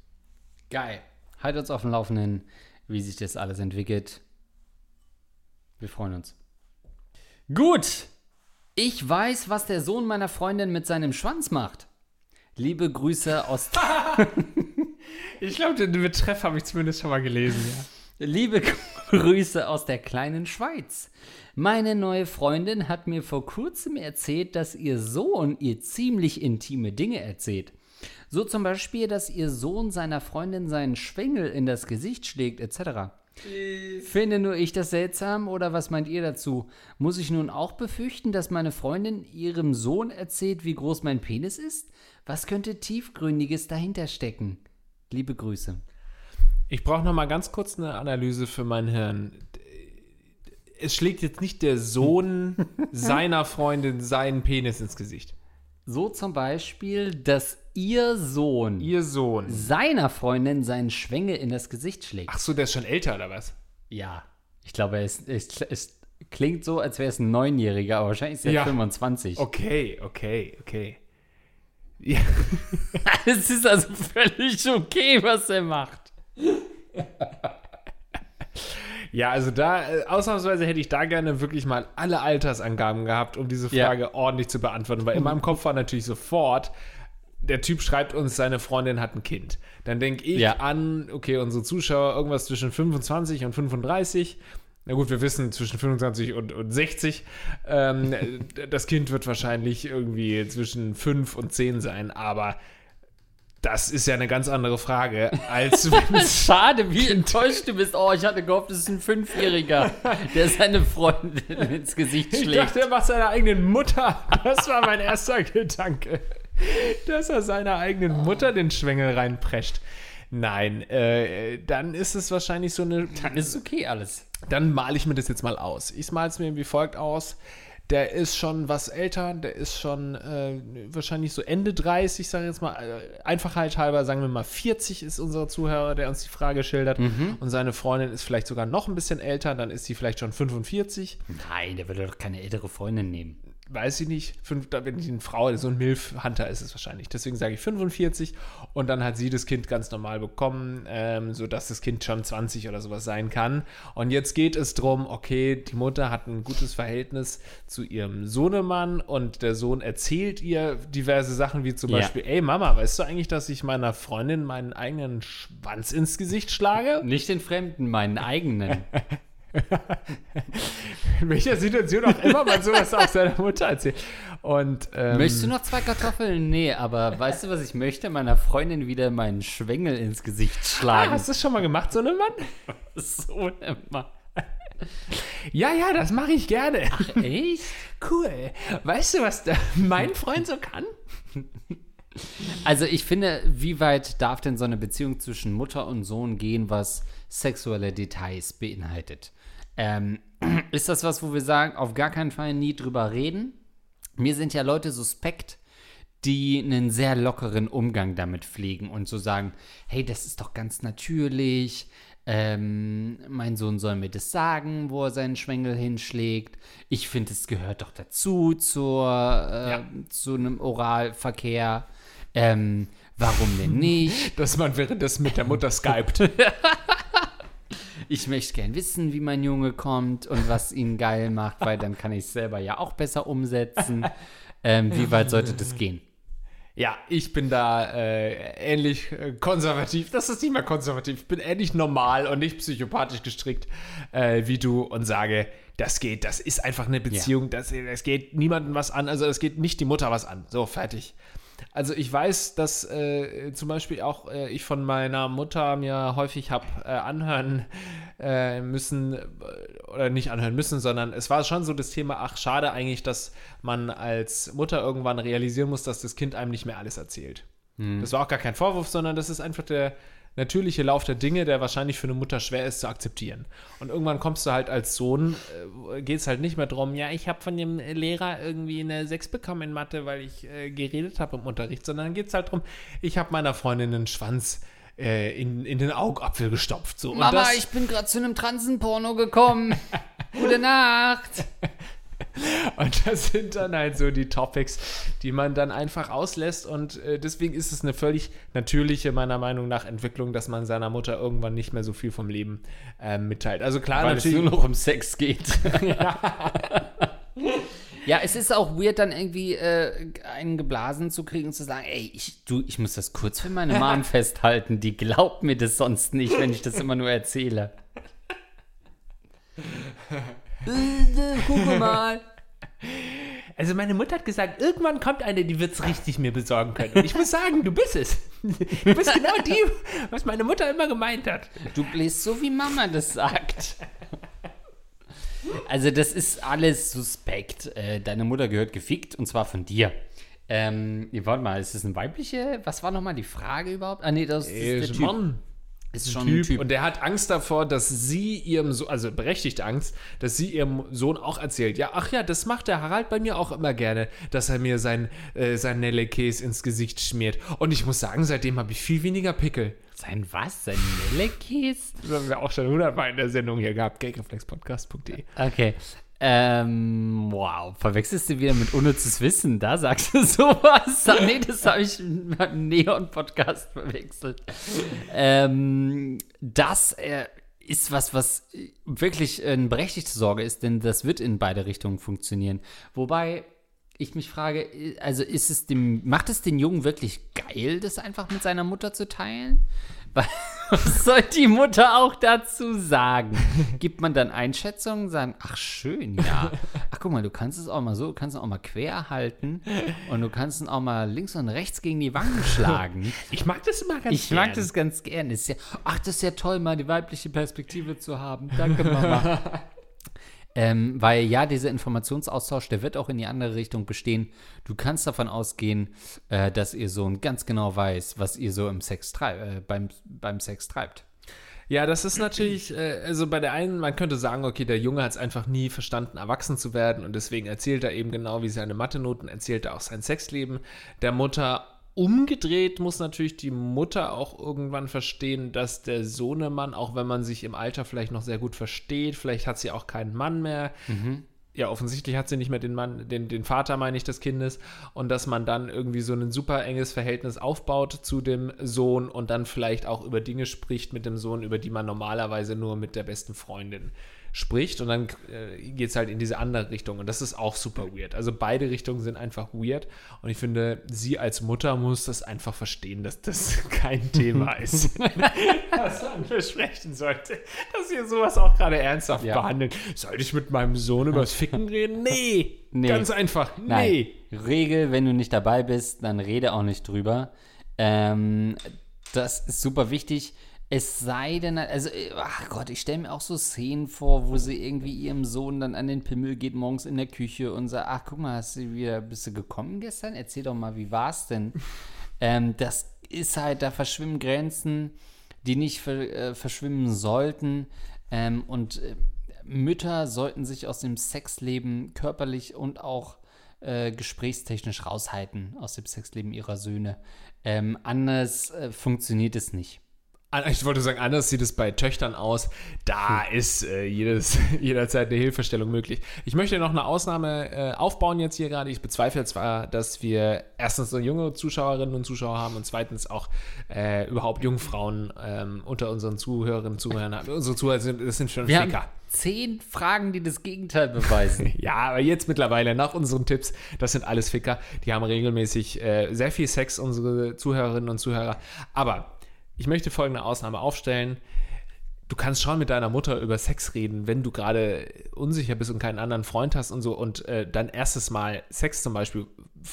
Geil. Halt uns auf dem Laufenden, wie sich das alles entwickelt. Wir freuen uns. Gut. Ich weiß, was der Sohn meiner Freundin mit seinem Schwanz macht. Liebe Grüße aus. Ich glaube, den Betreff habe ich zumindest schon mal gelesen. Ja. Liebe, Grüße aus der kleinen Schweiz. Meine neue Freundin hat mir vor kurzem erzählt, dass ihr Sohn ihr ziemlich intime Dinge erzählt. So zum Beispiel, dass ihr Sohn seiner Freundin seinen Schwengel in das Gesicht schlägt, etc. Finde nur ich das seltsam oder was meint ihr dazu? Muss ich nun auch befürchten, dass meine Freundin ihrem Sohn erzählt, wie groß mein Penis ist? Was könnte tiefgründiges dahinter stecken? Liebe Grüße. Ich brauche noch mal ganz kurz eine Analyse für mein Hirn. Es schlägt jetzt nicht der Sohn seiner Freundin seinen Penis ins Gesicht. So zum Beispiel, dass ihr Sohn Ihr Sohn. seiner Freundin seinen Schwengel in das Gesicht schlägt. Ach so, der ist schon älter oder was? Ja, ich glaube, es, es, es klingt so, als wäre es ein Neunjähriger, aber wahrscheinlich ist er Ja. 25. Okay, okay, okay. Ja, Es ist also völlig okay, was er macht. ja also da, äh, ausnahmsweise hätte ich da gerne wirklich mal alle Altersangaben gehabt, um diese Ja. Frage ordentlich zu beantworten. Weil in meinem Kopf war natürlich sofort, der Typ schreibt uns, seine Freundin hat ein Kind. Dann denke ich Ja. an, okay, unsere Zuschauer irgendwas zwischen 25 und 35. Na gut, wir wissen zwischen 25 und, und 60. Ähm, das Kind wird wahrscheinlich irgendwie zwischen 5 und 10 sein, aber das ist ja eine ganz andere Frage, als wenn es Schade, wie enttäuscht du bist. Oh, ich hatte gehofft, es ist ein Fünfjähriger, der seine Freundin ins Gesicht Ich schlägt. dachte, er macht seiner eigenen Mutter. Das war mein erster Gedanke. Dass er seiner eigenen Mutter den Schwengel reinprescht. Nein, äh, dann ist es wahrscheinlich so eine. Dann ist okay alles. Dann male ich mir das jetzt mal aus. Ich male es mir wie folgt aus. Der ist schon was älter, der ist schon äh, wahrscheinlich so Ende 30, sage ich jetzt mal. Äh, Einfachheit halber, sagen wir mal 40 ist unser Zuhörer, der uns die Frage schildert. Und seine Freundin ist vielleicht sogar noch ein bisschen älter, dann ist sie vielleicht schon 45. Nein, der würde doch keine ältere Freundin nehmen. Weiß ich nicht, fünf, da bin ich eine Frau, so ein Milf-Hunter ist es wahrscheinlich. Deswegen sage ich 45 und dann hat sie das Kind ganz normal bekommen, ähm, sodass das Kind schon 20 oder sowas sein kann. Und jetzt geht es darum, okay, die Mutter hat ein gutes Verhältnis zu ihrem Sohnemann und der Sohn erzählt ihr diverse Sachen, wie zum Ja. Beispiel, ey Mama, weißt du eigentlich, dass ich meiner Freundin meinen eigenen Schwanz ins Gesicht schlage? Nicht den Fremden, meinen eigenen. In welcher Situation auch immer man sowas auch seiner Mutter erzählt. Und, ähm, Möchtest du noch zwei Kartoffeln? Nee, aber weißt du, was ich möchte? Meiner Freundin wieder meinen Schwengel ins Gesicht Ah, schlagen. hast du das schon mal gemacht, so eine Mann? so immer. Ja, ja, das mache ich gerne. Echt? Cool. Weißt du, was mein Freund so kann? Also ich finde, wie weit darf denn so eine Beziehung zwischen Mutter und Sohn gehen, was sexuelle Details beinhaltet? Ähm, ist das was, wo wir sagen, auf gar keinen Fall nie drüber reden? Mir sind ja Leute suspekt, die einen sehr lockeren Umgang damit pflegen und so sagen, hey, das ist doch ganz natürlich. Ähm, mein Sohn soll mir das sagen, wo er seinen Schwengel hinschlägt. Ich finde, es gehört doch dazu zur, äh, Ja. zu einem Oralverkehr. Ähm, warum denn nicht? Dass man währenddessen mit der Mutter skypt. Ich möchte gern wissen, wie mein Junge kommt und was ihn geil macht, weil dann kann ich es selber ja auch besser umsetzen. Ähm, wie weit sollte das gehen? Ja, ich bin da äh, ähnlich äh, konservativ. Das ist nicht mehr konservativ. Ich bin ähnlich normal und nicht psychopathisch gestrickt äh, wie du und sage, das geht, das ist einfach eine Beziehung, das, das geht niemandem was an, also es geht nicht die Mutter was an. So, fertig. Also ich weiß, dass äh, zum Beispiel auch äh, ich von meiner Mutter mir häufig habe äh, anhören äh, müssen, äh, oder nicht anhören müssen, sondern es war schon so das Thema, ach schade eigentlich, dass man als Mutter irgendwann realisieren muss, dass das Kind einem nicht mehr alles erzählt. Das war auch gar kein Vorwurf, sondern das ist einfach der natürliche Lauf der Dinge, der wahrscheinlich für eine Mutter schwer ist zu akzeptieren. Und irgendwann kommst du halt als Sohn, äh, geht es halt nicht mehr drum, ja, ich habe von dem Lehrer irgendwie eine 6 bekommen in Mathe, weil ich äh, geredet habe im Unterricht, sondern dann geht es halt drum, ich habe meiner Freundin einen Schwanz äh, in, in den Augapfel gestopft. So. Mama, das, ich bin gerade zu einem Transenporno gekommen. Gute Nacht. Und das sind dann halt so die Topics, die man dann einfach auslässt. Und äh, deswegen ist es eine völlig natürliche, meiner Meinung nach, Entwicklung, dass man seiner Mutter irgendwann nicht mehr so viel vom Leben äh, mitteilt. Also klar, Weil es natürlich. nur noch um Sex geht. ja. es ist auch weird, dann irgendwie äh, einen geblasen zu kriegen und zu sagen, ey, ich, du, ich muss das kurz für meine Mom festhalten. Die glaubt mir das sonst nicht, wenn ich das immer nur erzähle. Äh, Guck mal. Also meine Mutter hat gesagt, irgendwann kommt eine, die wird es richtig mir besorgen können. Und ich muss sagen, du bist es. Du bist genau die, was meine Mutter immer gemeint hat. Du bläst so, wie Mama das sagt. Also, das ist alles suspekt. Äh, deine Mutter gehört gefickt und zwar von dir. Ähm, warte mal, ist das eine weibliche? Was war nochmal die Frage überhaupt? Ah, nee, das ist Ey, der Typ. Ist schon Typ. ein Typ. Und der hat Angst davor, dass sie ihrem Sohn, also berechtigte Angst, dass sie ihrem Sohn auch erzählt, ja, ach ja, das macht der Harald bei mir auch immer gerne, dass er mir sein, äh, sein Nellekäse ins Gesicht schmiert. Und ich muss sagen, seitdem habe ich viel weniger Pickel. Sein was? Sein Nellekäse? Das haben wir auch schon hundertmal in der Sendung hier gehabt, gagreflexpodcast.de. Okay. Ähm, wow, verwechselst du wieder mit unnützes Wissen? Da sagst du sowas. Nee, das habe ich mit einem Neon-Podcast verwechselt. Ähm, das äh, ist was, was wirklich eine berechtigte Sorge ist, denn das wird in beide Richtungen funktionieren. Wobei ich mich frage, also ist es dem, macht es den Jungen wirklich geil, das einfach mit seiner Mutter zu teilen? Was soll die Mutter auch dazu sagen? Gibt man dann Einschätzungen, sagen, ach schön, ja. Ach guck mal, du kannst es auch mal so, du kannst es auch mal quer halten und du kannst es auch mal links und rechts gegen die Wangen schlagen. Ich mag das immer ganz Ich mag gern. das ganz gern. Ist ja, ach, das ist ja toll, mal die weibliche Perspektive zu haben. Danke, Mama. Ähm, weil ja, dieser Informationsaustausch, der wird auch in die andere Richtung bestehen. Du kannst davon ausgehen, äh, dass ihr Sohn ganz genau weiß, was ihr so im Sex äh, beim, beim Sex treibt. Ja, das ist natürlich, äh, also bei der einen, man könnte sagen, okay, der Junge hat es einfach nie verstanden, erwachsen zu werden und deswegen erzählt er eben genau wie seine Mathe-Noten, erzählt er auch sein Sexleben der Mutter. Umgedreht muss natürlich die Mutter auch irgendwann verstehen, dass der Sohnemann, auch wenn man sich im Alter vielleicht noch sehr gut versteht, vielleicht hat sie auch keinen Mann mehr, ja, offensichtlich hat sie nicht mehr den Mann, den, den Vater, meine ich, des Kindes, und dass man dann irgendwie so ein super enges Verhältnis aufbaut zu dem Sohn und dann vielleicht auch über Dinge spricht mit dem Sohn, über die man normalerweise nur mit der besten Freundin spricht und dann äh, geht es halt in diese andere Richtung und das ist auch super weird. Also beide Richtungen sind einfach weird und ich finde, sie als Mutter muss das einfach verstehen, dass das kein Thema ist, was man besprechen sollte, dass ihr sowas auch gerade ernsthaft Ja. behandelt. Soll ich mit meinem Sohn übers Ficken reden? Nee, Nee. ganz einfach, Nein. nee. Regel, wenn du nicht dabei bist, dann rede auch nicht drüber. Ähm, das ist super wichtig. Es sei denn, also, äh, ach Gott, ich stelle mir auch so Szenen vor, wo sie irgendwie ihrem Sohn dann an den Pimmel geht morgens in der Küche und sagt, ach guck mal, hast du wieder, bist du gekommen gestern? Erzähl doch mal, wie war's denn? ähm, das ist halt, da verschwimmen Grenzen, die nicht ver, äh, verschwimmen sollten. Ähm, und äh, Mütter sollten sich aus dem Sexleben körperlich und auch äh, gesprächstechnisch raushalten aus dem Sexleben ihrer Söhne. Ähm, anders äh, funktioniert es nicht. Ich wollte sagen, anders sieht es bei Töchtern aus. Da ist äh, jedes, jederzeit eine Hilfestellung möglich. Ich möchte noch eine Ausnahme äh, aufbauen jetzt hier gerade. Ich bezweifle zwar, dass wir erstens so junge Zuschauerinnen und Zuschauer haben und zweitens auch äh, überhaupt Jungfrauen ähm, unter unseren Zuhörerinnen und Zuhörern haben. Unsere Zuhörer sind, das sind schon Wir Ficker. haben zehn Fragen, die das Gegenteil beweisen. Ja, aber jetzt mittlerweile, nach unseren Tipps, das sind alles Ficker. Die haben regelmäßig äh, sehr viel Sex, unsere Zuhörerinnen und Zuhörer. Aber ich möchte folgende Ausnahme aufstellen. Du kannst schon mit deiner Mutter über Sex reden, wenn du gerade unsicher bist und keinen anderen Freund hast und so und äh, dein erstes Mal Sex zum Beispiel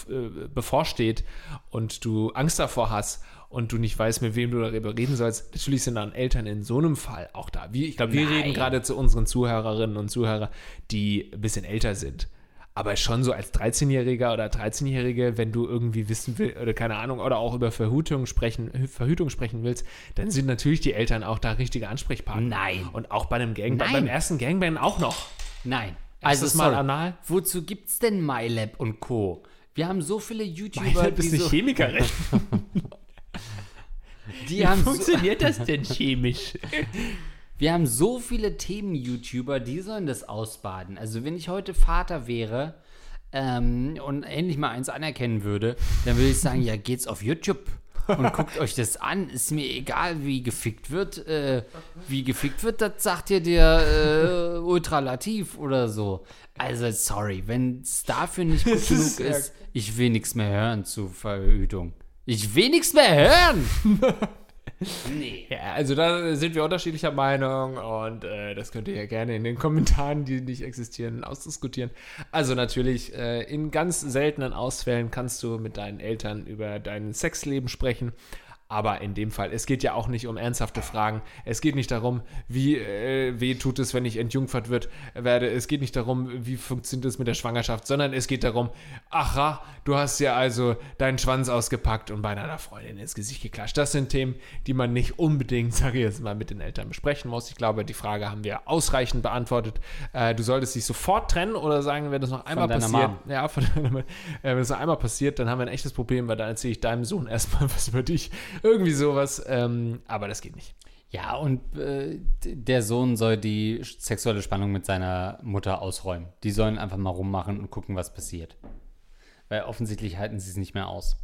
äh, bevorsteht und du Angst davor hast und du nicht weißt, mit wem du darüber reden sollst. Natürlich sind dann Eltern in so einem Fall auch da. Wir, ich glaube, wir Nein. reden gerade zu unseren Zuhörerinnen und Zuhörern, die ein bisschen älter sind. Aber schon so als 13-Jähriger oder 13-Jährige, wenn du irgendwie wissen willst, oder keine Ahnung, oder auch über Verhütung sprechen, Verhütung sprechen willst, dann sind natürlich die Eltern auch da richtige Ansprechpartner. Nein. Und auch bei einem Gangbang, beim ersten Gangbang auch noch. Nein. Erstes Mal sorry. anal? Wozu gibt's denn MyLab und Co.? Wir haben so viele YouTuber, Weil du die, so, Chemikerin. die haben so, das denn chemisch? Wir haben so viele Themen-YouTuber, die sollen das ausbaden. Also wenn ich heute Vater wäre ähm, und endlich mal eins anerkennen würde, dann würde ich sagen, ja, geht's auf YouTube und guckt euch das an. Ist mir egal, wie gefickt wird. Äh, wie gefickt wird, das sagt dir der äh, Ultralativ oder so. Also sorry, wenn es dafür nicht gut genug ist ich will nichts mehr hören zu Verhütung. Ich will nichts mehr hören. Nee. Ja, also da sind wir unterschiedlicher Meinung und äh, das könnt ihr ja gerne in den Kommentaren, die nicht existieren, ausdiskutieren. Also natürlich, äh, in ganz seltenen Ausfällen kannst du mit deinen Eltern über dein Sexleben sprechen. Aber in dem Fall, es geht ja auch nicht um ernsthafte Fragen. Es geht nicht darum, wie äh, weh tut es, wenn ich entjungfert wird, werde. Es geht nicht darum, wie funktioniert es mit der Schwangerschaft, sondern es geht darum, aha, du hast ja also deinen Schwanz ausgepackt und bei deiner Freundin ins Gesicht geklatscht. Das sind Themen, die man nicht unbedingt, sage ich jetzt mal, mit den Eltern besprechen muss. Ich glaube, die Frage haben wir ausreichend beantwortet. Äh, du solltest dich sofort trennen oder sagen, wenn das noch einmal passiert. Mom. Ja, von deiner, äh, wenn es noch einmal passiert, dann haben wir ein echtes Problem, weil dann erzähle ich deinem Sohn erstmal was über dich. Irgendwie sowas. Ähm, aber das geht nicht. Ja, und äh, der Sohn soll die sexuelle Spannung mit seiner Mutter ausräumen. Die sollen einfach mal rummachen und gucken, was passiert. Weil offensichtlich halten sie es nicht mehr aus.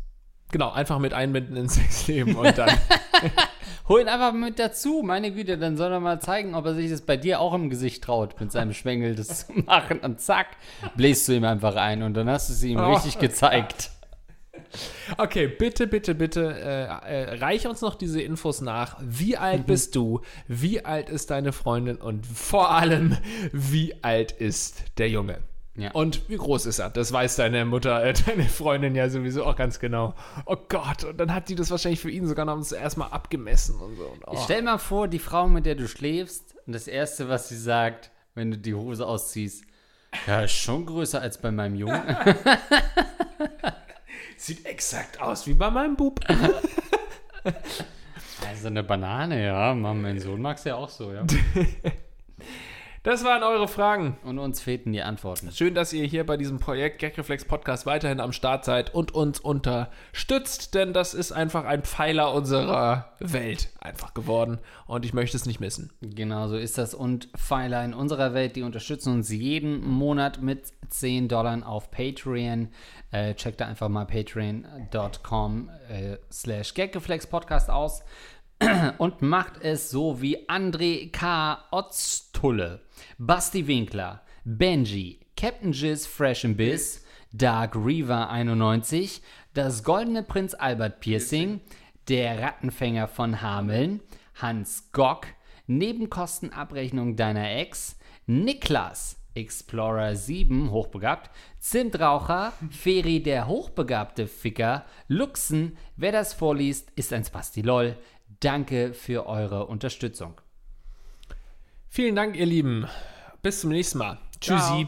Genau, einfach mit einbinden ins Sexleben und dann. Hol ihn einfach mit dazu, meine Güte, dann soll er mal zeigen, ob er sich das bei dir auch im Gesicht traut, mit seinem Schwengel das zu machen. Und zack, bläst du ihm einfach ein und dann hast du es ihm Oh. richtig gezeigt. Okay, bitte, bitte, bitte, äh, äh, reich uns noch diese Infos nach. Wie alt bist du? Wie alt ist deine Freundin? Und vor allem, wie alt ist der Junge? Ja. Und wie groß ist er? Das weiß deine Mutter, äh, deine Freundin ja sowieso auch ganz genau. Oh Gott, und dann hat die das wahrscheinlich für ihn sogar noch erstmal abgemessen und so. Und, oh. Stell mal vor, die Frau, mit der du schläfst, und das Erste, was sie sagt, wenn du die Hose ausziehst, ja, ist schon größer als bei meinem Jungen. Sieht exakt aus wie bei meinem Bub. Also eine Banane, ja. Mein Sohn mag es ja auch so, ja. Das waren eure Fragen. Und uns fehlten die Antworten. Schön, dass ihr hier bei diesem Projekt Gagreflex Podcast weiterhin am Start seid und uns unterstützt, denn das ist einfach ein Pfeiler unserer Welt einfach geworden und ich möchte es nicht missen. Genau so ist das. Und Pfeiler in unserer Welt, die unterstützen uns jeden Monat mit 10 Dollar auf Patreon. Äh, checkt da einfach mal patreon.com äh, slash Podcast aus. und macht es so wie André K. Otztulle, Basti Winkler, Benji, Captain Jizz Fresh and Biss, Dark Reaver 91, das Goldene Prinz Albert Piercing, der Rattenfänger von Hameln, Hans Gock, Nebenkostenabrechnung deiner Ex, Niklas, Explorer 7, hochbegabt, Zimtraucher, Feri der hochbegabte Ficker, Luxen, wer das vorliest, ist ein Spasti-Lol. Danke für eure Unterstützung. Vielen Dank, ihr Lieben. Bis zum nächsten Mal. Tschüssi.